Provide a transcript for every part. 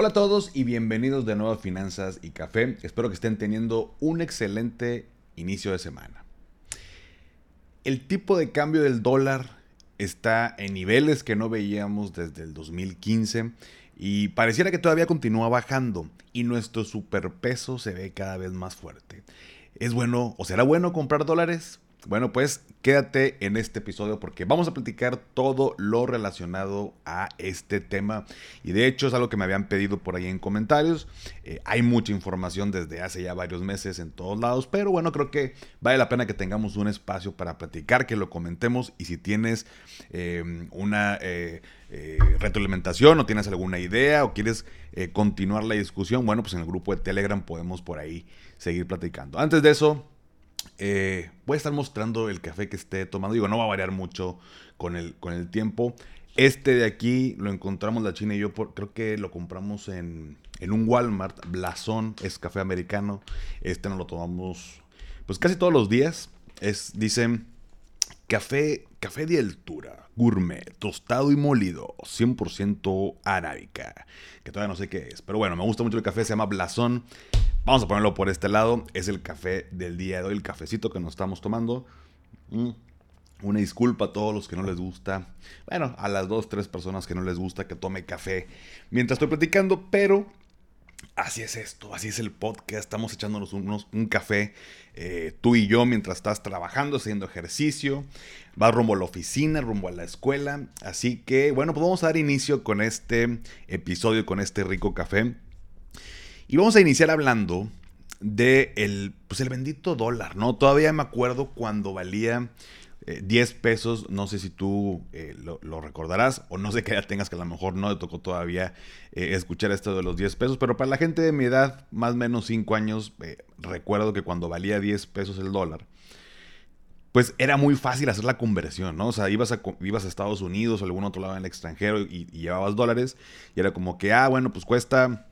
Hola a todos y bienvenidos de nuevo a Finanzas y Café. Espero que estén teniendo un excelente inicio de semana. El tipo de cambio del dólar está en niveles que no veíamos desde el 2015 y pareciera que todavía continúa bajando y nuestro superpeso se ve cada vez más fuerte. ¿Es bueno o será bueno comprar dólares? Bueno, pues quédate en este episodio porque vamos a platicar todo lo relacionado a este tema. Y de hecho es algo que me habían pedido por ahí en comentarios. Eh, hay mucha información desde hace ya varios meses en todos lados, pero bueno, creo que vale la pena que tengamos un espacio para platicar, que lo comentemos y si tienes eh, una... Eh, retroalimentación o tienes alguna idea o quieres continuar la discusión, bueno, pues en el grupo de Telegram podemos por ahí seguir platicando. Antes de eso, eh, voy a estar mostrando el café que esté tomando. Digo, no va a variar mucho con el, con el tiempo. Este de aquí lo encontramos la China y yo creo que lo compramos en, un Walmart. Blasón es café americano. Este nos lo tomamos pues casi todos los días. Es, dicen, café, café de altura, gourmet, tostado y molido, 100% arábica. Que todavía no sé qué es. Pero bueno, me gusta mucho el café, se llama Blasón. Vamos a ponerlo por este lado. Es el café del día de hoy, el cafecito que nos estamos tomando. Mm, una disculpa a todos los que no les gusta. Bueno, a las dos, tres personas que no les gusta que tome café mientras estoy platicando, pero así es esto, así es el podcast. Estamos echándonos un café, eh, tú y yo, mientras estás trabajando, haciendo ejercicio. Vas rumbo a la oficina, rumbo a la escuela. Así que, bueno, pues vamos a dar inicio con este episodio, con este rico café. Y vamos a iniciar hablando de el, pues el bendito dólar, ¿no? Todavía me acuerdo cuando valía 10 eh, pesos, no sé si tú eh, lo, recordarás o no sé qué edad tengas que a lo mejor no te tocó todavía eh, escuchar esto de los 10 pesos, pero para la gente de mi edad, más o menos 5 años, recuerdo que cuando valía 10 pesos el dólar, pues era muy fácil hacer la conversión, ¿no? O sea, ibas a, ibas a Estados Unidos o algún otro lado en el extranjero y llevabas dólares y era como que, ah, bueno, pues cuesta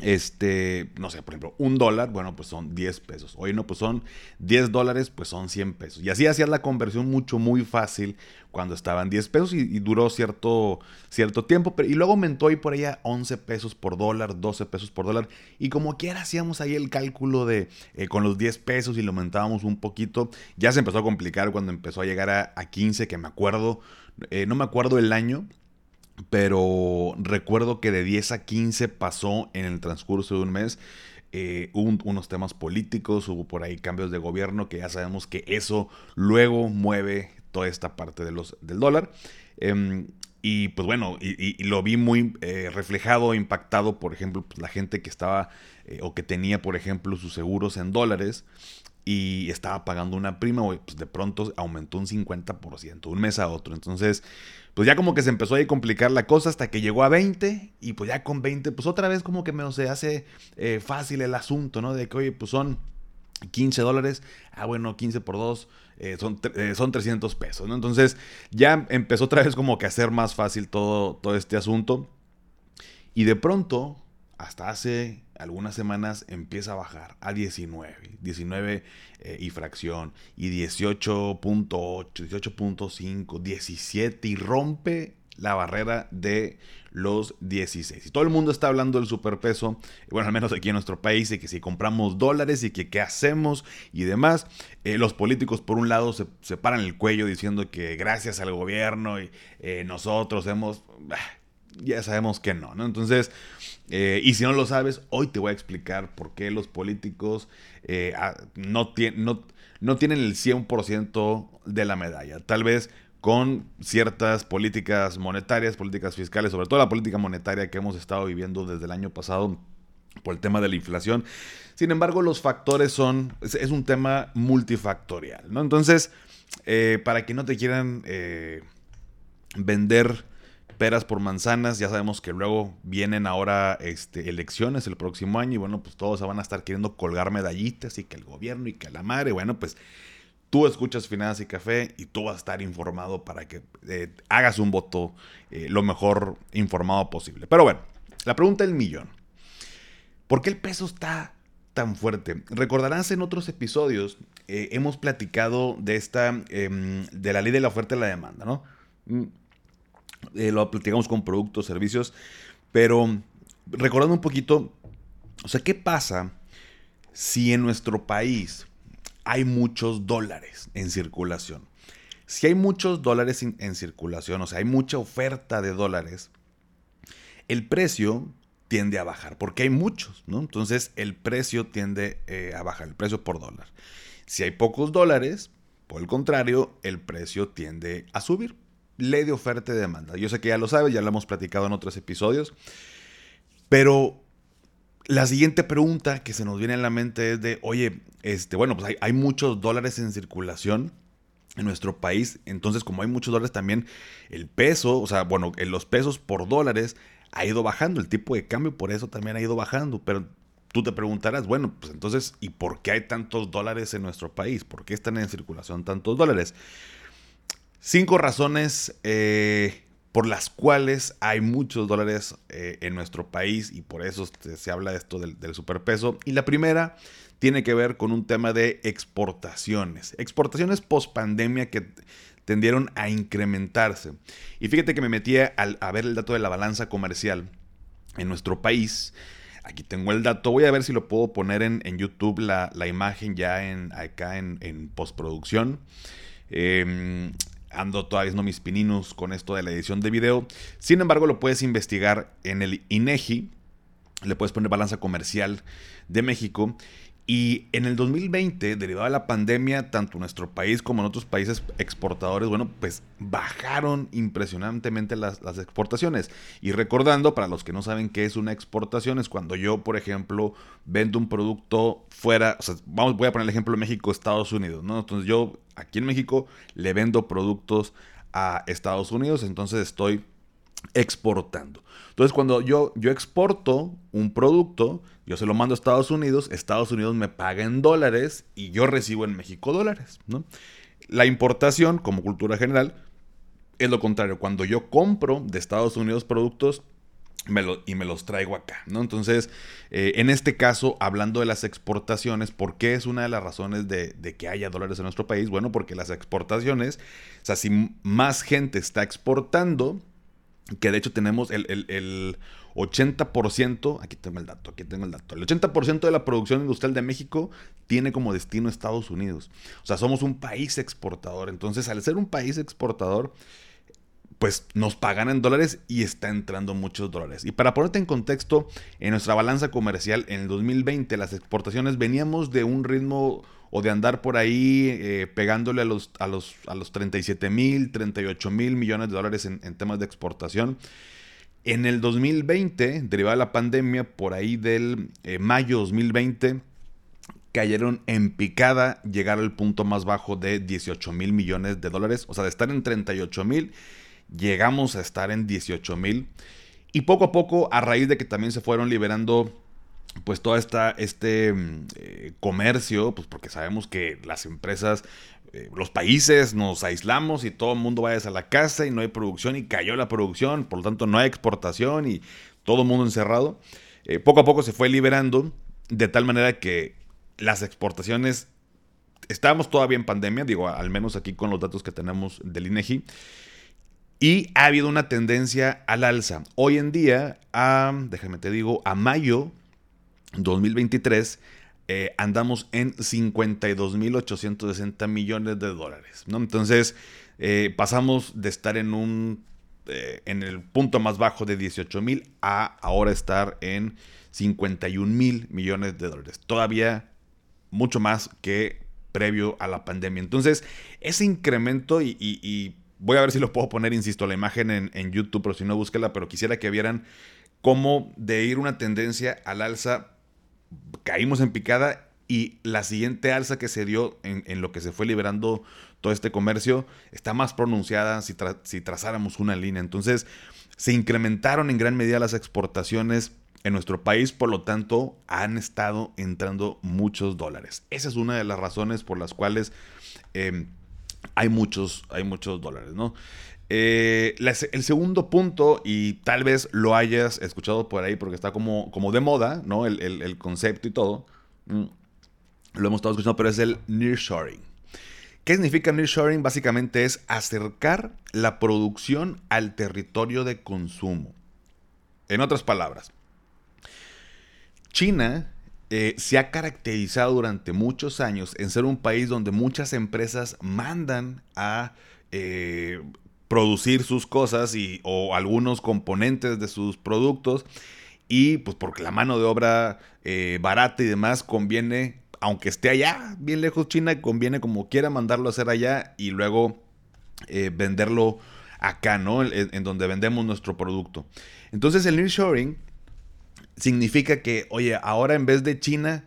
este, no sé, por ejemplo, un dólar, bueno, pues son 10 pesos. Hoy no, pues son 10 dólares, pues son 100 pesos. Y así hacías la conversión mucho, muy fácil cuando estaban 10 pesos y, duró cierto, cierto tiempo. Pero, y luego aumentó ahí por allá 11 pesos por dólar, 12 pesos por dólar. Y como quiera hacíamos ahí el cálculo de eh, con los 10 pesos y lo aumentábamos un poquito. Ya se empezó a complicar cuando empezó a llegar a, 15, que me acuerdo, eh, no me acuerdo el año pero recuerdo que de 10 a 15 pasó en el transcurso de un mes. Eh, unos temas políticos, hubo por ahí cambios de gobierno, que ya sabemos que eso luego mueve toda esta parte de los, del dólar. Em, y pues bueno, y, lo vi muy eh, reflejado, impactado, por ejemplo, pues, la gente que estaba eh, o que tenía, por ejemplo, sus seguros en dólares y estaba pagando una prima, pues de pronto aumentó un 50%, un mes a otro. Entonces, pues ya como que se empezó a complicar la cosa hasta que llegó a 20 y pues ya con 20, pues otra vez como que me se hace eh, fácil el asunto, ¿no? De que, oye, pues son 15 dólares, ah bueno, 15 por 2 eh, son, eh, son 300 pesos, ¿no? Entonces ya empezó otra vez como que a ser más fácil todo, todo este asunto y de pronto, hasta hace algunas semanas empieza a bajar a 19, 19 eh, y fracción, y 18.8, 18.5, 17 y rompe la barrera de los 16. Y todo el mundo está hablando del superpeso, bueno, al menos aquí en nuestro país, y que si compramos dólares y que qué hacemos y demás. Eh, los políticos, por un lado, se, se, paran el cuello diciendo que gracias al gobierno y eh, nosotros hemos ya sabemos que no, ¿no? Entonces, eh, y si no lo sabes, hoy te voy a explicar por qué los políticos eh, no, no, no tienen el 100% de la medalla. Tal vez con ciertas políticas monetarias, políticas fiscales, sobre todo la política monetaria que hemos estado viviendo desde el año pasado por el tema de la inflación. Sin embargo, los factores son, es, un tema multifactorial, ¿no? Entonces, eh, para que no te quieran vender peras por manzanas, ya sabemos que luego vienen ahora este, elecciones el próximo año y bueno, pues todos van a estar queriendo colgar medallitas y que el gobierno y que la madre, bueno, pues tú escuchas Finanzas y Café y tú vas a estar informado para que eh, hagas un voto eh, lo mejor informado posible. Pero bueno, la pregunta del millón. ¿Por qué el peso está tan fuerte? Recordarás en otros episodios, eh, hemos platicado de esta, em, de la ley de la oferta y la demanda, ¿no? Mm, lo platicamos con productos, servicios, pero recordando un poquito, o sea, ¿qué pasa si en nuestro país hay muchos dólares en circulación. Si hay muchos dólares en, circulación, o sea, hay mucha oferta de dólares, el precio tiende a bajar, porque hay muchos, ¿no? Entonces el precio tiende eh, a bajar, el precio por dólar. Si hay pocos dólares, por el contrario, el precio tiende a subir. Ley de oferta y demanda. Yo sé que ya lo sabes, ya lo hemos platicado en otros episodios, pero la siguiente pregunta que se nos viene a la mente es de, oye, este, bueno, pues hay, muchos dólares en circulación en nuestro país. Entonces, como hay muchos dólares también, el peso, o sea, bueno, los pesos por dólares ha ido bajando. El tipo de cambio por eso también ha ido bajando. Pero tú te preguntarás, bueno, pues entonces, ¿y por qué hay tantos dólares en nuestro país? ¿Por qué están en circulación tantos dólares? Cinco razones eh, por las cuales hay muchos dólares eh, en nuestro país y por eso se, habla de esto del, superpeso. Y la primera tiene que ver con un tema de exportaciones. Exportaciones post pandemia que tendieron a incrementarse. Y fíjate que me metí a, ver el dato de la balanza comercial en nuestro país. Aquí tengo el dato. Voy a ver si lo puedo poner en, YouTube la, imagen ya en, acá en, postproducción. Em, ando todavía no mis pininos con esto de la edición de video. Sin embargo, lo puedes investigar en el INEGI. Le puedes poner balanza comercial de México y en el 2020, derivado de la pandemia, tanto nuestro país como en otros países exportadores, bueno, pues bajaron impresionantemente las, exportaciones. Y recordando, para los que no saben qué es una exportación, es cuando yo, por ejemplo, vendo un producto fuera, o sea, vamos, voy a poner el ejemplo de México, Estados Unidos, ¿no? Entonces yo aquí en México le vendo productos a Estados Unidos, entonces estoy exportando. Entonces, cuando yo, yo exporto un producto, yo se lo mando a Estados Unidos, Estados Unidos me paga en dólares y yo recibo en México dólares. La importación, como cultura general, es lo contrario. Cuando yo compro de Estados Unidos productos, y me los traigo acá, ¿no? Entonces, eh, en este caso, hablando de las exportaciones, ¿por qué es una de las razones de, de, que haya dólares en nuestro país? Bueno, porque las exportaciones, o sea, si más gente está exportando, que de hecho tenemos el, 80%, aquí tengo el dato, aquí tengo el dato, el 80% de la producción industrial de México tiene como destino Estados Unidos. O sea, somos un país exportador. Entonces, al ser un país exportador, pues nos pagan en dólares y está entrando muchos dólares. Y para ponerte en contexto, en nuestra balanza comercial en el 2020 las exportaciones veníamos de un ritmo o de andar por ahí eh, pegándole a los, a, los, a los 37 mil, 38 mil millones de dólares en, temas de exportación. En el 2020, derivada de la pandemia, por ahí del eh, mayo 2020, cayeron en picada, llegar al punto más bajo de 18 mil millones de dólares. O sea, de estar en 38 mil, llegamos a estar en 18 mil. Y poco a poco, a raíz de que también se fueron liberando pues todo este mm, eh, comercio, pues porque sabemos que las empresas, eh, los países nos aislamos y todo el mundo vaya a la casa y no hay producción y cayó la producción, por lo tanto no hay exportación y todo el mundo encerrado. Eh, poco a poco se fue liberando de tal manera que las exportaciones, estábamos todavía en pandemia, digo, al menos aquí con los datos que tenemos del INEGI, y ha habido una tendencia al alza. Hoy en día, a, déjame te digo, a mayo 2023 eh, andamos en 52.860 millones de dólares. ¿no? Entonces eh, pasamos de estar en un eh, en el punto más bajo de 18.000 a ahora estar en 51 mil millones de dólares. Todavía mucho más que previo a la pandemia. Entonces, ese incremento, y, voy a ver si lo puedo poner, insisto, la imagen en, en, YouTube, pero si no, búsquela, pero quisiera que vieran cómo de ir una tendencia al alza caímos en picada y la siguiente alza que se dio en, lo que se fue liberando todo este comercio está más pronunciada si, si trazáramos una línea. Entonces, se incrementaron en gran medida las exportaciones en nuestro país, por lo tanto, han estado entrando muchos dólares. Esa es una de las razones por las cuales em, hay, muchos, hay muchos dólares, ¿no? Eh, el segundo punto, y tal vez lo hayas escuchado por ahí porque está como, como de moda, ¿no? El, concepto y todo. Mm, lo hemos estado escuchando, pero es el nearshoring. ¿Qué significa nearshoring? Básicamente es acercar la producción al territorio de consumo. En otras palabras, China eh, se ha caracterizado durante muchos años en ser un país donde muchas empresas mandan a eh, producir sus cosas y, o algunos componentes de sus productos y pues porque la mano de obra eh, barata y demás conviene, aunque esté allá, bien lejos China, conviene como quiera mandarlo a hacer allá y luego venderlo acá, ¿no? En, en, donde vendemos nuestro producto. Entonces el nearshoring significa que, oye, ahora en vez de China,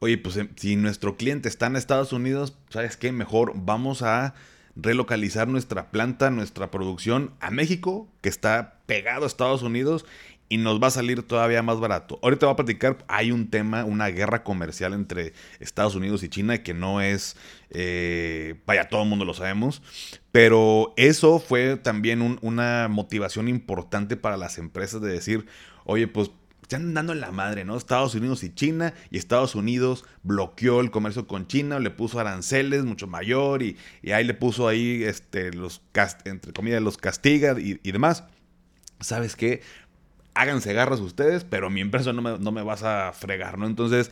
oye, pues em, si nuestro cliente está en Estados Unidos, ¿sabes qué? Mejor vamos a relocalizar nuestra planta, nuestra producción a México, que está pegado a Estados Unidos y nos va a salir todavía más barato. Ahorita voy a platicar, hay un tema, una guerra comercial entre Estados Unidos y China que no es, eh, vaya, todo el mundo lo sabemos, pero eso fue también una motivación importante para las empresas de decir, oye, pues están dando en la madre, ¿no? Estados Unidos y China, y Estados Unidos bloqueó el comercio con China, le puso aranceles mucho mayor, y, ahí le puso ahí, este, los, entre comillas, los castiga y, demás. ¿Sabes qué? Háganse garras ustedes, pero mi empresa no me, vas a fregar, ¿no? Entonces,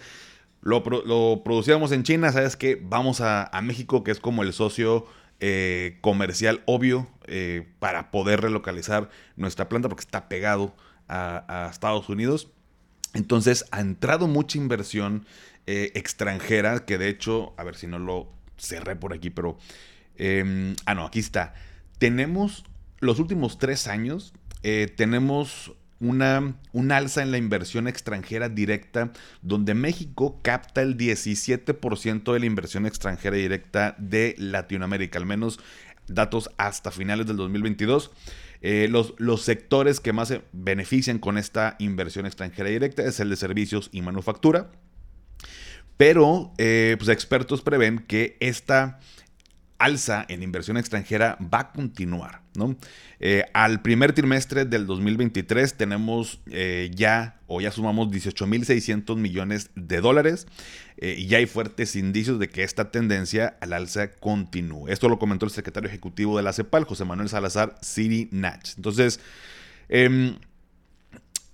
lo, producíamos en China, ¿sabes qué? Vamos a, México, que es como el socio eh, comercial obvio eh, para poder relocalizar nuestra planta porque está pegado a, Estados Unidos. Entonces ha entrado mucha inversión eh, extranjera, que de hecho, a ver si no lo cerré por aquí, pero... Em, ah, no, aquí está. Tenemos los últimos tres años, eh, tenemos una, un alza en la inversión extranjera directa, donde México capta el 17% de la inversión extranjera directa de Latinoamérica, al menos datos hasta finales del 2022. Eh, los, los, sectores que más se benefician con esta inversión extranjera directa es el de servicios y manufactura. Pero eh, pues expertos prevén que esta alza en inversión extranjera va a continuar. ¿no? Eh, al primer trimestre del 2023 tenemos eh, ya o ya sumamos 18.600 millones de dólares eh, y ya hay fuertes indicios de que esta tendencia al alza continúe. Esto lo comentó el secretario ejecutivo de la CEPAL, José Manuel Salazar Siri Nach. Entonces, em,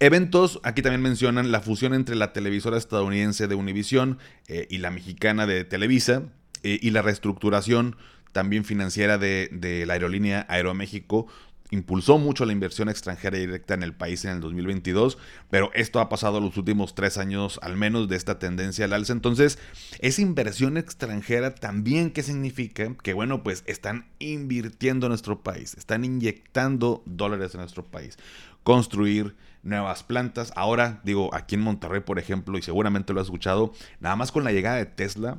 Eventos, aquí también mencionan la fusión entre la televisora estadounidense de Univision y la mexicana de Televisa y la reestructuración también financiera de, la aerolínea Aeroméxico, impulsó mucho la inversión extranjera directa en el país en el 2022, pero esto ha pasado los últimos tres años al menos de esta tendencia al alza. Entonces, esa inversión extranjera también, ¿qué significa? Que bueno, pues están invirtiendo en nuestro país, están inyectando dólares en nuestro país. Construir nuevas plantas. Ahora, digo, aquí en Monterrey, por ejemplo, y seguramente lo has escuchado, nada más con la llegada de Tesla,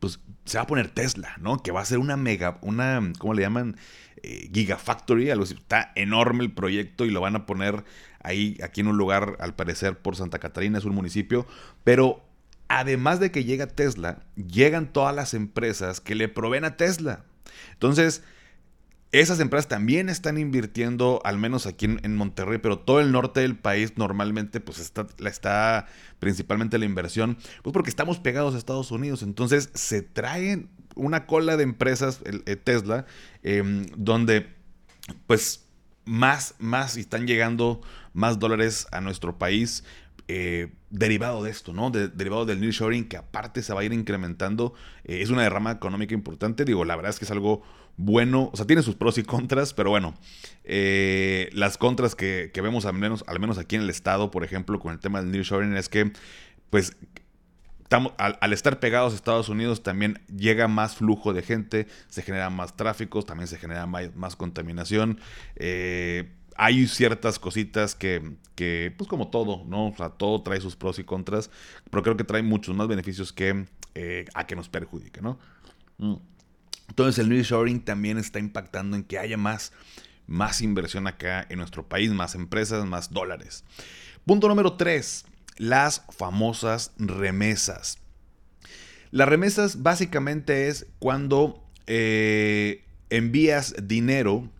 pues se va a poner Tesla, ¿no? Que va a ser una mega, una, ¿cómo le llaman? Eh, Gigafactory, algo así. Está enorme el proyecto y lo van a poner ahí, aquí en un lugar, al parecer, por Santa Catarina, es un municipio. Pero además de que llega Tesla, llegan todas las empresas que le proveen a Tesla. Entonces, esas empresas también están invirtiendo, al menos aquí en, Monterrey, pero todo el norte del país normalmente pues está, está principalmente la inversión, pues porque estamos pegados a Estados Unidos. Entonces se traen una cola de empresas, el, eh, Tesla, em, donde pues más, más están llegando más dólares a nuestro país. Eh, derivado de esto, ¿no? derivado del nearshoring, que aparte se va a ir incrementando, eh, es una derrama económica importante. Digo, la verdad es que es algo bueno, o sea, tiene sus pros y contras, pero bueno, eh, las contras que, vemos al menos, al menos aquí en el estado, por ejemplo, con el tema del nearshoring, es que, pues, estamos, al, estar pegados a Estados Unidos también llega más flujo de gente, se genera más tráfico, también se genera más, contaminación. Eh, hay ciertas cositas que, que, pues como todo, ¿no? O sea, todo trae sus pros y contras, pero creo que trae muchos más beneficios que eh, a que nos perjudique, ¿no? Mm. Entonces el nearshoring también está impactando en que haya más, más inversión acá en nuestro país, más empresas, más dólares. Punto número 3, las famosas remesas. Las remesas básicamente es cuando eh, envías dinero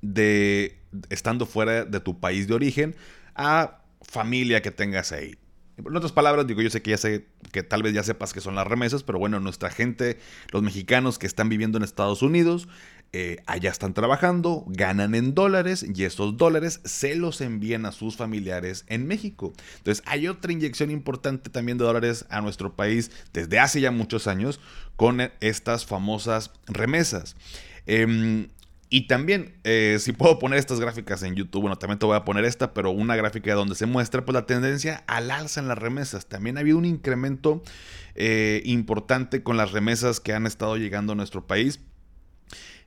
de estando fuera de tu país de origen a familia que tengas ahí. En otras palabras, digo, yo sé que ya sé que tal vez ya sepas que son las remesas, pero bueno, nuestra gente, los mexicanos que están viviendo en Estados Unidos, eh, allá están trabajando, ganan en dólares y esos dólares se los envían a sus familiares en México. Entonces hay otra inyección importante también de dólares a nuestro país desde hace ya muchos años con estas famosas remesas. Em, y también, eh, si puedo poner estas gráficas en YouTube, bueno, también te voy a poner esta, pero una gráfica donde se muestra pues, la tendencia al alza en las remesas. También ha habido un incremento eh, importante con las remesas que han estado llegando a nuestro país.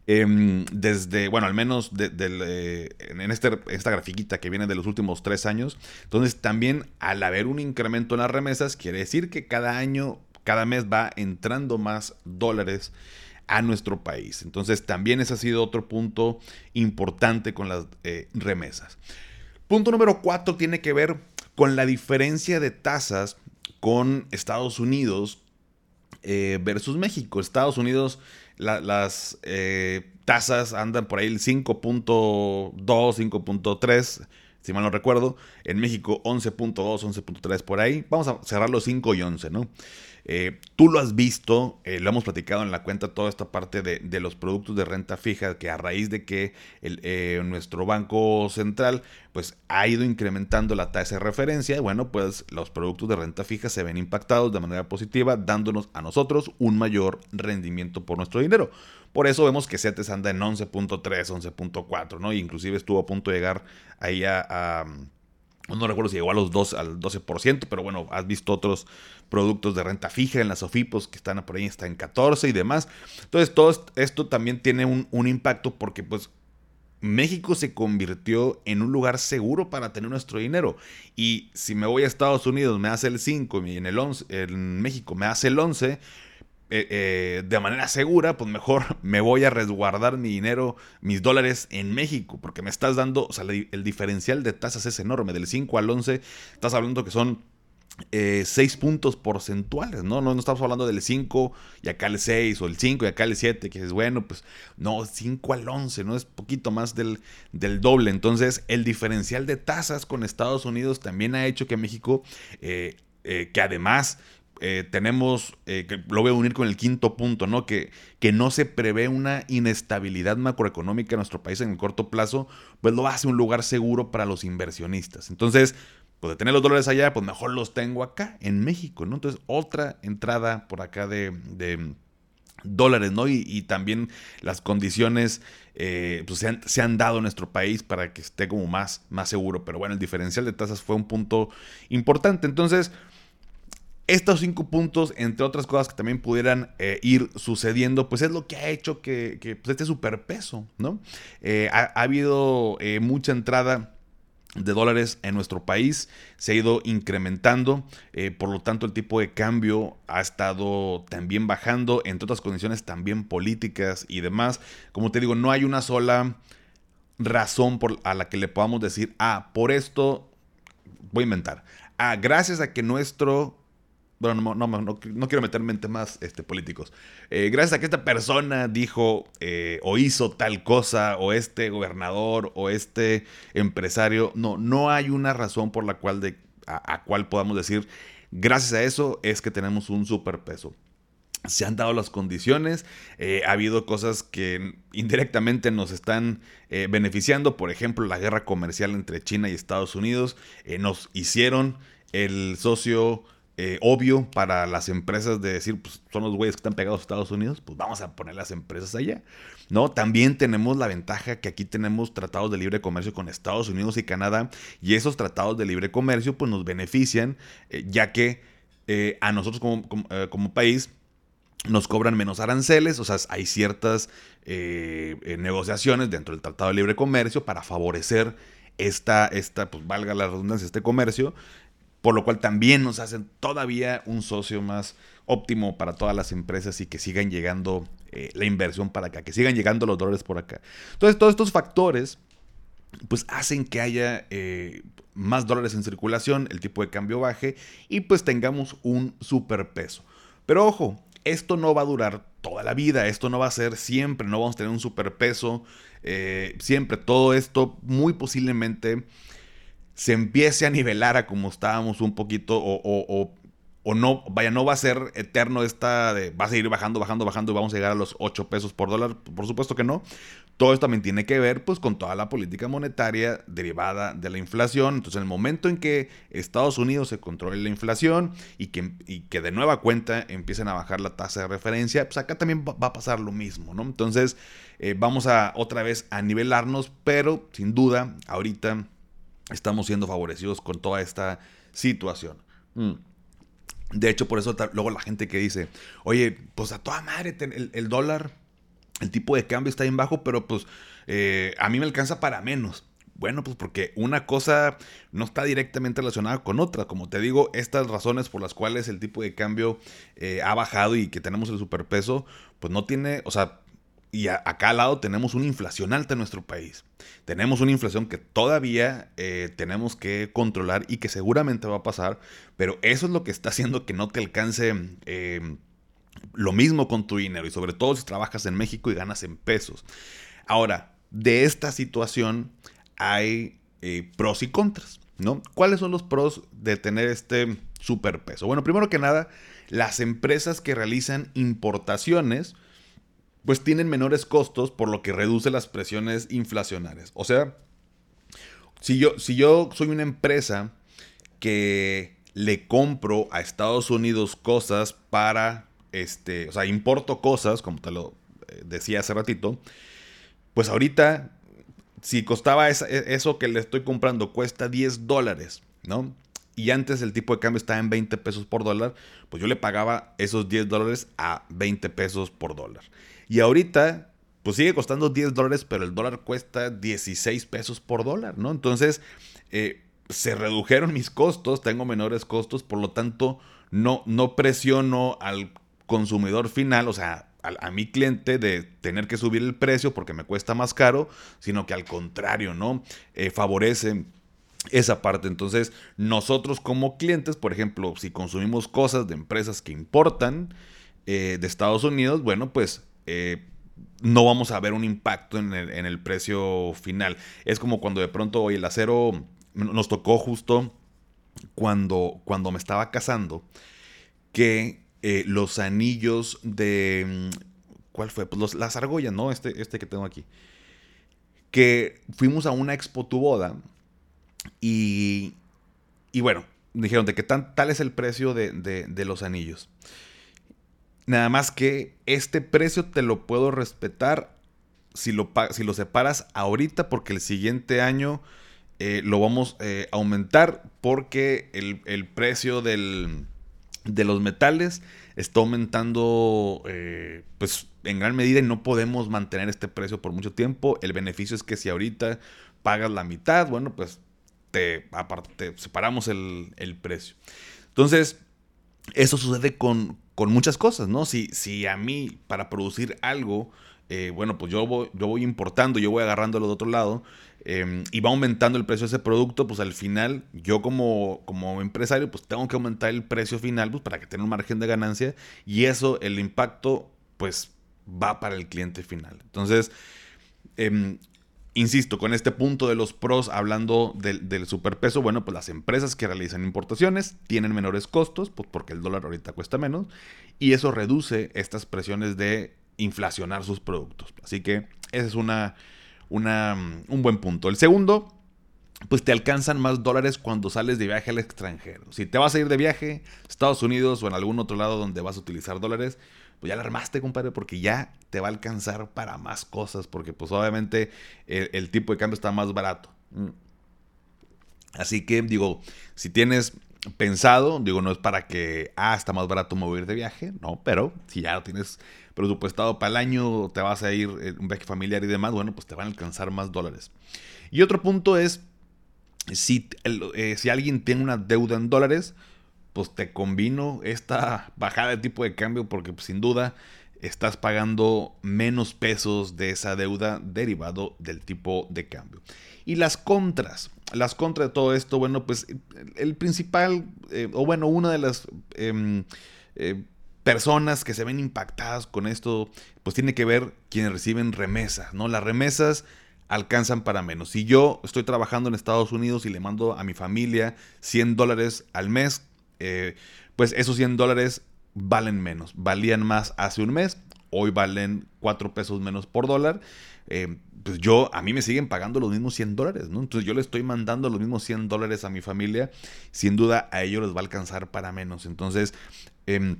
Em, desde, bueno, al menos eh, en este, esta grafiquita que viene de los últimos tres años. Entonces, también al haber un incremento en las remesas, quiere decir que cada año, cada mes va entrando más dólares a nuestro país. Entonces también ese ha sido otro punto importante con las eh, remesas. Punto número cuatro tiene que ver con la diferencia de tasas con Estados Unidos eh, versus México. Estados Unidos, las eh, tasas andan por ahí el 5.2, 5.3 si mal no recuerdo. En México 11.2, 11.3 por ahí. Vamos a cerrar los 5 y 11, ¿no? Eh, tú lo has visto, eh, lo hemos platicado en la cuenta, toda esta parte de, los productos de renta fija, que a raíz de que eh, nuestro Banco Central pues, ha ido incrementando la tasa de referencia, bueno, pues los productos de renta fija se ven impactados de manera positiva, dándonos a nosotros un mayor rendimiento por nuestro dinero. Por eso vemos que CETES anda en 11.3, 11.4, ¿no? inclusive estuvo a punto de llegar ahí a no recuerdo si llegó a los 2, al 12%, pero bueno, has visto otros productos de renta fija en las OFIPOS que están por ahí, está en 14 y demás. Entonces, todo esto también tiene un, impacto porque pues México se convirtió en un lugar seguro para tener nuestro dinero. Y si me voy a Estados Unidos me hace el 5 y en, el 11, en México me hace el 11, eh, eh, de manera segura, pues mejor me voy a resguardar mi dinero, mis dólares en México, porque me estás dando, o sea, el diferencial de tasas es enorme, del 5 al 11, estás hablando que son 6 eh, puntos porcentuales, ¿no? ¿no? No estamos hablando del 5 y acá el 6 o el 5 y acá el 7, que es bueno, pues no, 5 al 11, ¿no? Es poquito más del, del doble. Entonces, el diferencial de tasas con Estados Unidos también ha hecho que México, que además eh, tenemos, eh, que lo voy a unir con el quinto punto, ¿no? Que, que no se prevé una inestabilidad macroeconómica en nuestro país en el corto plazo, pues lo hace un lugar seguro para los inversionistas. Entonces, pues de tener los dólares allá, pues mejor los tengo acá, en México, ¿no? Entonces, otra entrada por acá de, dólares, ¿no? Y, también las condiciones eh, pues se, han, se, han, dado en nuestro país para que esté como más, más seguro. Pero bueno, el diferencial de tasas fue un punto importante. Entonces, estos cinco puntos, entre otras cosas que también pudieran eh, ir sucediendo, pues es lo que ha hecho que, pues, este superpeso, ¿no? Eh, ha, habido eh, mucha entrada de dólares en nuestro país se ha ido incrementando, por lo tanto el tipo de cambio ha estado también bajando, entre otras condiciones también políticas y demás. Como te digo, no hay una sola razón a la que le podamos decir, ah, por esto voy a inventar. Ah, gracias a que nuestro bueno, no, no, quiero meterme en temas este, políticos. Eh, gracias a que esta persona dijo eh, o hizo tal cosa, o este gobernador, o este empresario, no, no hay una razón por la cual de, a, cual podamos decir, gracias a eso es que tenemos un superpeso. Se han dado las condiciones, eh, ha habido cosas que indirectamente nos están beneficiando, por ejemplo, la guerra comercial entre China y Estados Unidos, nos hicieron el socio eh, obvio para las empresas de decir, pues son los güeyes que están pegados a Estados Unidos, pues vamos a poner las empresas allá. ¿no? También tenemos la ventaja que aquí tenemos tratados de libre comercio con Estados Unidos y Canadá, y esos tratados de libre comercio pues nos benefician, eh, ya que eh, a nosotros como, como país nos cobran menos aranceles, o sea, hay ciertas eh, eh, negociaciones dentro del Tratado de Libre Comercio para favorecer esta, esta, pues valga la redundancia, este comercio, por lo cual también nos hacen todavía un socio más óptimo para todas las empresas y que sigan llegando eh, la inversión para acá, que sigan llegando los dólares por acá. Entonces, todos estos factores pues hacen que haya más dólares en circulación, el tipo de cambio baje y pues tengamos un superpeso. Pero ojo, esto no va a durar toda la vida, esto no va a ser siempre, no vamos a tener un superpeso, eh, siempre todo esto muy posiblemente se empiece a nivelar a como estábamos un poquito o, o, o, no, vaya, no va a ser eterno esta de, va a seguir bajando, bajando, bajando y vamos a llegar a los 8 pesos por dólar, por supuesto que no, todo esto también tiene que ver pues con toda la política monetaria derivada de la inflación. Entonces, en el momento en que Estados Unidos se controle la inflación y que, que de nueva cuenta empiecen a bajar la tasa de referencia, pues acá también va a pasar lo mismo, ¿no? Entonces, eh, vamos a otra vez a nivelarnos, pero sin duda, ahorita estamos siendo favorecidos con toda esta situación. Mm. De hecho, por eso luego la gente que dice, oye, pues a toda madre, el dólar el tipo de cambio está bien bajo, pero pues eh, a mí me alcanza para menos. Bueno, pues porque una cosa no está directamente relacionada con otra. Como te digo, estas razones por las cuales el tipo de cambio eh, ha bajado y que tenemos el superpeso, pues no tiene, o sea, y acá al lado tenemos una inflación alta en nuestro país. Tenemos una inflación que todavía eh, tenemos que controlar y que seguramente va a pasar, pero eso es lo que está haciendo que no te alcance lo mismo con tu dinero y sobre todo si trabajas en México y ganas en pesos. Ahora, de esta situación hay eh, pros y contras, ¿no? ¿Cuáles son los pros de tener este superpeso? Bueno, primero que nada, las empresas que realizan importaciones pues tienen menores costos por lo que reduce las presiones inflacionarias. O sea, si yo, si yo soy una empresa que le compro a Estados Unidos cosas para este, o sea, importo cosas, como te lo eh, decía hace ratito, pues ahorita, si costaba e, eso que le estoy comprando, cuesta 10 dólares, ¿no? Y antes el tipo de cambio estaba en 20 pesos por dólar, pues yo le pagaba esos 10 dólares a 20 pesos por dólar. Y ahorita, pues sigue costando 10 dólares, pero el dólar cuesta 16 pesos por dólar, ¿no? Entonces, eh, se redujeron mis costos, tengo menores costos, por lo tanto, no, no presiono al consumidor final, o sea, a, mi cliente de tener que subir el precio porque me cuesta más caro, sino que al contrario, ¿no? Eh, favorece esa parte. Entonces, nosotros como clientes, por ejemplo, si consumimos cosas de empresas que importan eh, de Estados Unidos, bueno, pues eh, no vamos a ver un impacto en el, precio final. Es como cuando de pronto hoy el acero nos tocó justo cuando, cuando me estaba casando, que eh, los anillos de... Mm, ¿Cuál fue? Pues los, las argollas, ¿no? Este, este que tengo aquí. Que fuimos a una expo tu boda y, y bueno, dijeron de que tal es el precio de, los anillos. Nada más que este precio te lo puedo respetar si lo, si lo separas ahorita porque el siguiente año eh, lo vamos eh, a aumentar porque el, el precio del, de los metales está aumentando eh, pues en gran medida y no podemos mantener este precio por mucho tiempo. El beneficio es que si ahorita pagas la mitad, bueno, pues te, aparte, separamos el, precio. Entonces, eso sucede con, con, muchas cosas, ¿no? Si, si a mí para producir algo, eh, bueno, pues yo voy, yo voy importando, yo voy agarrándolo de otro lado, Em, y va aumentando el precio de ese producto, pues al final yo como, como empresario pues tengo que aumentar el precio final pues, para que tenga un margen de ganancia y eso, el impacto pues va para el cliente final. Entonces, em, insisto, con este punto de los pros, hablando del, del, superpeso, bueno, pues las empresas que realizan importaciones tienen menores costos, pues porque el dólar ahorita cuesta menos, y eso reduce estas presiones de inflacionar sus productos. Así que esa es una un buen punto. El segundo, pues te alcanzan más dólares cuando sales de viaje al extranjero. Si te vas a ir de viaje Estados Unidos o en algún otro lado donde vas a utilizar dólares, pues ya la armaste, compadre, porque ya te va a alcanzar para más cosas, porque pues obviamente el, tipo de cambio está más barato. Mm. Así que digo, si tienes pensado, digo, no es para que, ah, está más barato mover de viaje, no, pero si ya lo tienes presupuestado para el año, te vas a ir en un viaje familiar y demás, bueno, pues te van a alcanzar más dólares. Y otro punto es, si, eh, si alguien tiene una deuda en dólares, pues te combino esta bajada de tipo de cambio porque pues, sin duda estás pagando menos pesos de esa deuda derivado del tipo de cambio. Y las contras, las contras de todo esto, bueno, pues el principal, eh, o bueno, una de las em, eh, personas que se ven impactadas con esto, pues tiene que ver quienes reciben remesas, ¿no? Las remesas alcanzan para menos. Si yo estoy trabajando en Estados Unidos y le mando a mi familia 100 dólares al mes, eh, pues esos 100 dólares valen menos. Valían más hace un mes, hoy valen 4 pesos menos por dólar. Eh, pues yo, a mí me siguen pagando los mismos 100 dólares, ¿no? Entonces yo le estoy mandando los mismos 100 dólares a mi familia, sin duda a ellos les va a alcanzar para menos. Entonces, em,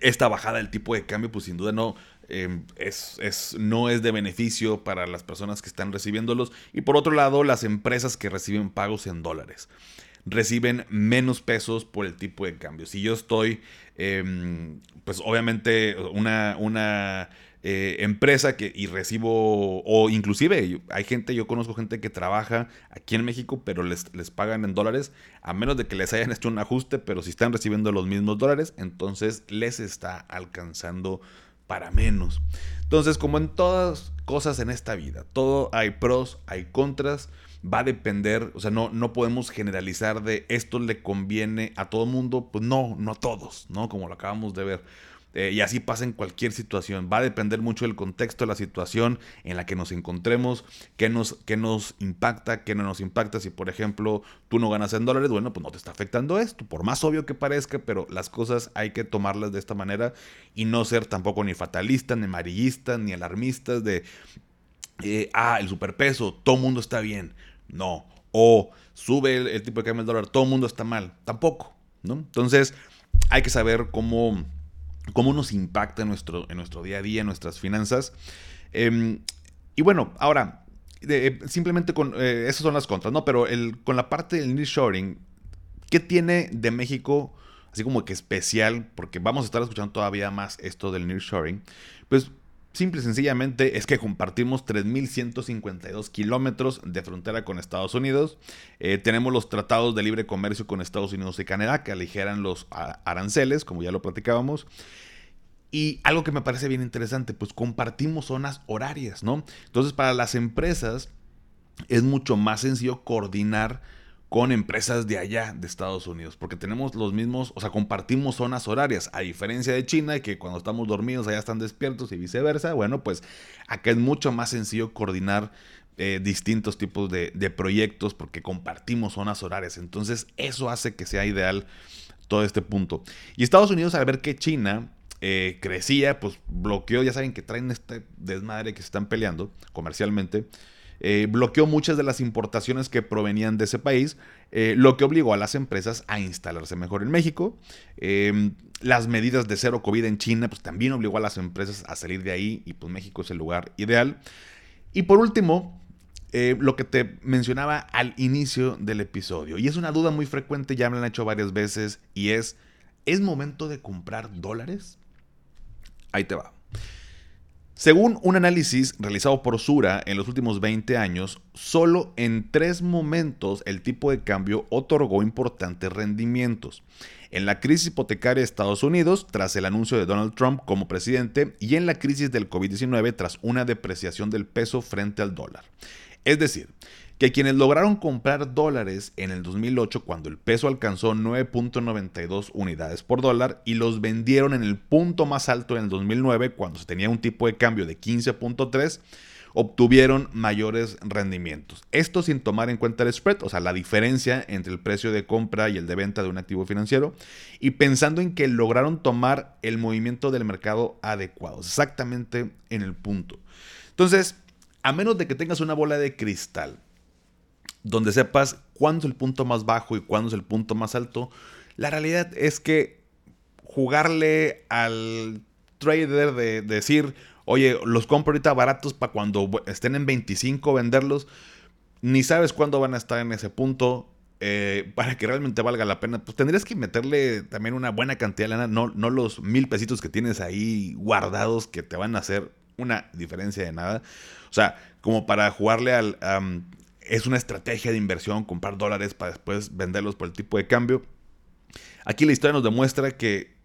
esta bajada del tipo de cambio, pues sin duda no, em, es, es, no es de beneficio para las personas que están recibiéndolos. Y por otro lado, las empresas que reciben pagos en dólares reciben menos pesos por el tipo de cambio. Si yo estoy, em, pues obviamente una, una eh, empresa que, y recibo, o inclusive hay gente, yo conozco gente que trabaja aquí en México, pero les, les pagan en dólares, a menos de que les hayan hecho un ajuste, pero si están recibiendo los mismos dólares, entonces les está alcanzando para menos. Entonces, como en todas cosas en esta vida, todo hay pros, hay contras, va a depender, o sea, no, no podemos generalizar de esto le conviene a todo mundo, pues no, no a todos, ¿no? Como lo acabamos de ver. Eh, y así pasa en cualquier situación. Va a depender mucho del contexto de la situación en la que nos encontremos, qué nos, nos impacta, qué no nos impacta. Si, por ejemplo, tú no ganas en dólares, bueno, pues no te está afectando esto. Por más obvio que parezca, pero las cosas hay que tomarlas de esta manera y no ser tampoco ni fatalistas, ni amarillistas, ni alarmistas de, eh, ah, el superpeso, todo mundo está bien. No. O sube el, tipo de cambio del dólar, todo mundo está mal. Tampoco, ¿no? Entonces, hay que saber cómo cómo nos impacta en nuestro, en nuestro día a día, en nuestras finanzas. Em, y bueno, ahora, simplemente con, eh, esas son las contras, ¿no? Pero el, con la parte del nearshoring, ¿qué tiene de México así como que especial? Porque vamos a estar escuchando todavía más esto del nearshoring. Pues simple y sencillamente es que compartimos 3.152 kilómetros de frontera con Estados Unidos. Eh, tenemos los tratados de libre comercio con Estados Unidos y Canadá que aligeran los aranceles, como ya lo platicábamos. Y algo que me parece bien interesante, pues compartimos zonas horarias, ¿no? Entonces para las empresas es mucho más sencillo coordinar con empresas de allá, de Estados Unidos, porque tenemos los mismos, o sea, compartimos zonas horarias, a diferencia de China, que cuando estamos dormidos allá están despiertos y viceversa, bueno, pues acá es mucho más sencillo coordinar eh, distintos tipos de, proyectos porque compartimos zonas horarias, entonces eso hace que sea ideal todo este punto. Y Estados Unidos, al ver que China eh, crecía, pues bloqueó, ya saben que traen este desmadre que se están peleando comercialmente, eh, bloqueó muchas de las importaciones que provenían de ese país, eh, lo que obligó a las empresas a instalarse mejor en México. Em, las medidas de cero COVID en China, pues también obligó a las empresas a salir de ahí y pues México es el lugar ideal. Y por último, eh, lo que te mencionaba al inicio del episodio, y es una duda muy frecuente, ya me lo han hecho varias veces, y es, ¿es momento de comprar dólares? Ahí te va. Según un análisis realizado por Sura en los últimos 20 años, solo en tres momentos el tipo de cambio otorgó importantes rendimientos. En la crisis hipotecaria de Estados Unidos, tras el anuncio de Donald Trump como presidente, y en la crisis del COVID-19, tras una depreciación del peso frente al dólar. Es decir, que quienes lograron comprar dólares en el 2008 cuando el peso alcanzó 9.92 unidades por dólar y los vendieron en el punto más alto en el 2009 cuando se tenía un tipo de cambio de 15.3 obtuvieron mayores rendimientos. Esto sin tomar en cuenta el spread, o sea, la diferencia entre el precio de compra y el de venta de un activo financiero, y pensando en que lograron tomar el movimiento del mercado adecuado, exactamente en el punto. Entonces, a menos de que tengas una bola de cristal donde sepas cuándo es el punto más bajo y cuándo es el punto más alto, la realidad es que jugarle al trader de, decir, oye, los compro ahorita baratos para cuando estén en 25 venderlos, ni sabes cuándo van a estar en ese punto, eh, para que realmente valga la pena, pues tendrías que meterle también una buena cantidad de lana, no, no los mil pesitos que tienes ahí guardados que te van a hacer una diferencia de nada. O sea, como para jugarle al... es una estrategia de inversión, comprar dólares para después venderlos por el tipo de cambio. Aquí la historia nos demuestra que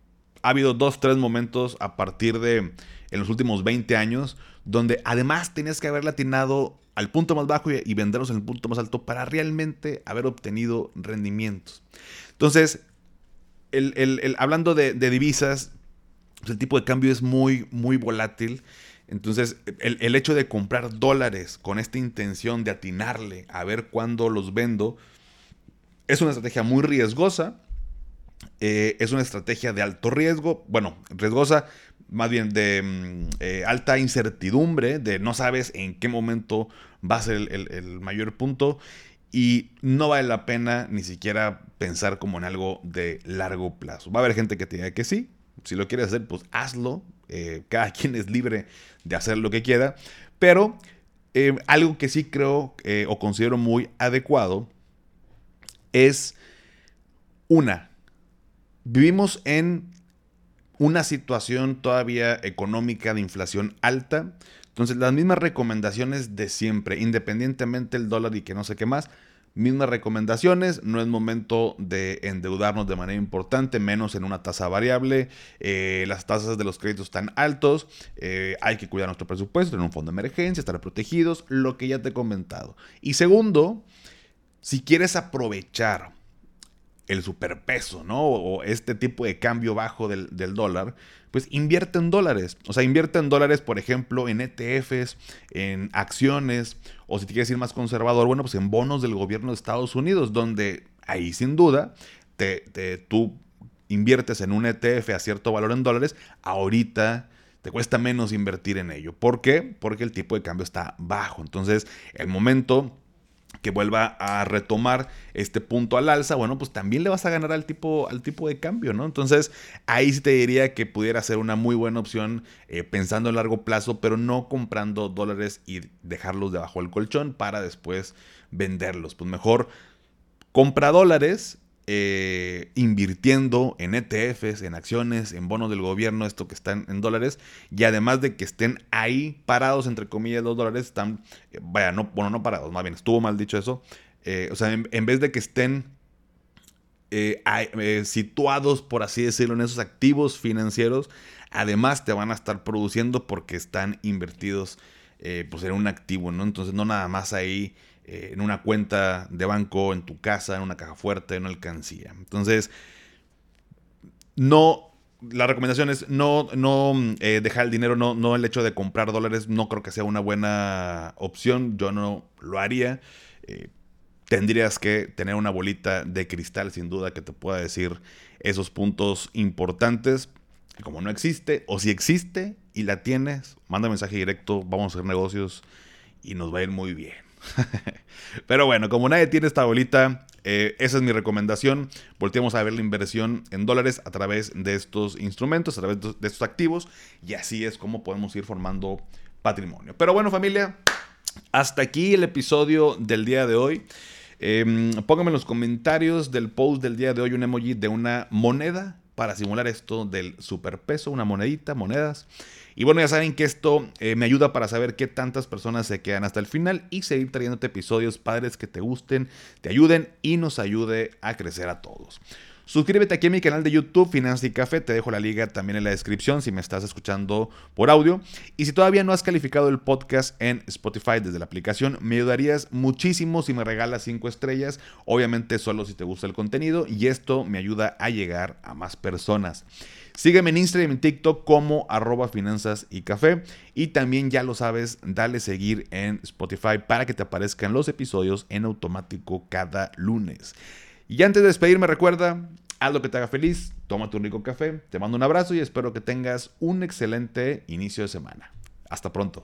ha habido dos, tres momentos a partir de en los últimos 20 años donde además tenías que haber latinado al punto más bajo y, venderlos en el punto más alto para realmente haber obtenido rendimientos. Entonces, hablando de, divisas, pues el tipo de cambio es muy, muy volátil. Entonces, el, hecho de comprar dólares con esta intención de atinarle a ver cuándo los vendo, es una estrategia muy riesgosa. Eh, es una estrategia de alto riesgo. Bueno, riesgosa, más bien de mm, eh, alta incertidumbre, de no sabes en qué momento va a ser el, mayor punto y no vale la pena ni siquiera pensar como en algo de largo plazo. Va a haber gente que te diga que sí, si lo quieres hacer, pues hazlo, eh, cada quien es libre de hacer lo que quiera, pero eh, algo que sí creo o considero muy adecuado es una, vivimos en una situación todavía económica de inflación alta. Entonces, las mismas recomendaciones de siempre, independientemente del dólar y que no sé qué más, mismas recomendaciones, no es momento de endeudarnos de manera importante, menos en una tasa variable, eh, las tasas de los créditos están altos, eh, hay que cuidar nuestro presupuesto, tener un fondo de emergencia, estar protegidos, lo que ya te he comentado. Y segundo, si quieres aprovechar el superpeso, ¿no? O este tipo de cambio bajo del, dólar, pues invierte en dólares. O sea, invierte en dólares, por ejemplo, en ETFs, en acciones, o si te quieres ir más conservador, bueno, pues en bonos del gobierno de Estados Unidos, donde ahí sin duda te, tú inviertes en un ETF a cierto valor en dólares, ahorita te cuesta menos invertir en ello. ¿Por qué? Porque el tipo de cambio está bajo. Entonces, el momento que vuelva a retomar este punto al alza, bueno, pues también le vas a ganar al tipo, al tipo de cambio, ¿no? Entonces, ahí sí te diría que pudiera ser una muy buena opción eh, pensando en largo plazo, pero no comprando dólares y dejarlos debajo del colchón para después venderlos. Pues mejor compra dólares, eh, invirtiendo en ETFs, en acciones, en bonos del gobierno, esto que están en dólares, y además de que estén ahí parados, entre comillas, los dólares, están, eh, vaya, no, bueno, no parados, más bien, estuvo mal dicho eso, eh, o sea, en, vez de que estén situados, por así decirlo, en esos activos financieros, además te van a estar produciendo porque están invertidos pues en un activo, ¿no? Entonces no nada más ahí eh, en una cuenta de banco, en tu casa, en una caja fuerte, en una alcancía. Entonces, no, la recomendación es no, no eh, dejar el dinero, no, no el hecho de comprar dólares, no creo que sea una buena opción, yo no lo haría. Eh, tendrías que tener una bolita de cristal sin duda que te pueda decir esos puntos importantes. Como no existe, o si existe y la tienes, manda mensaje directo, vamos a hacer negocios y nos va a ir muy bien. Pero bueno, como nadie tiene esta bolita, eh, esa es mi recomendación. Volteamos a ver la inversión en dólares a través de estos instrumentos, a través de estos activos, y así es como podemos ir formando patrimonio. Pero bueno, familia, hasta aquí el episodio del día de hoy. Eh, pónganme en los comentarios del post del día de hoy un emoji de una moneda para simular esto del superpeso, una monedita, monedas. Y bueno, ya saben que esto eh, me ayuda para saber qué tantas personas se quedan hasta el final y seguir trayéndote episodios padres que te gusten, te ayuden y nos ayude a crecer a todos. Suscríbete aquí a mi canal de YouTube, Finanza y Café. Te dejo la liga también en la descripción si me estás escuchando por audio. Y si todavía no has calificado el podcast en Spotify desde la aplicación, me ayudarías muchísimo si me regalas 5 estrellas. Obviamente solo si te gusta el contenido y esto me ayuda a llegar a más personas. Sígueme en Instagram y en TikTok como arroba finanzas y café. Y también ya lo sabes, dale seguir en Spotify para que te aparezcan los episodios en automático cada lunes. Y antes de despedirme, recuerda, haz lo que te haga feliz, tómate un rico café, te mando un abrazo y espero que tengas un excelente inicio de semana. Hasta pronto.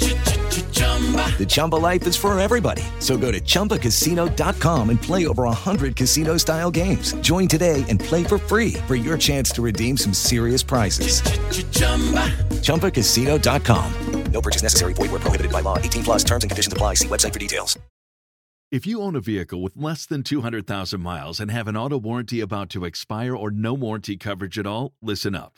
The Chumba life is for everybody. So go to ChumbaCasino.com and play over 100 casino style games. Join today and play for free for your chance to redeem some serious prizes. Chumba. ChumbaCasino.com. No purchase necessary. Void where prohibited by law. 18 plus terms and conditions apply. See website for details. If you own a vehicle with less than 200,000 miles and have an auto warranty about to expire or no warranty coverage at all, listen up.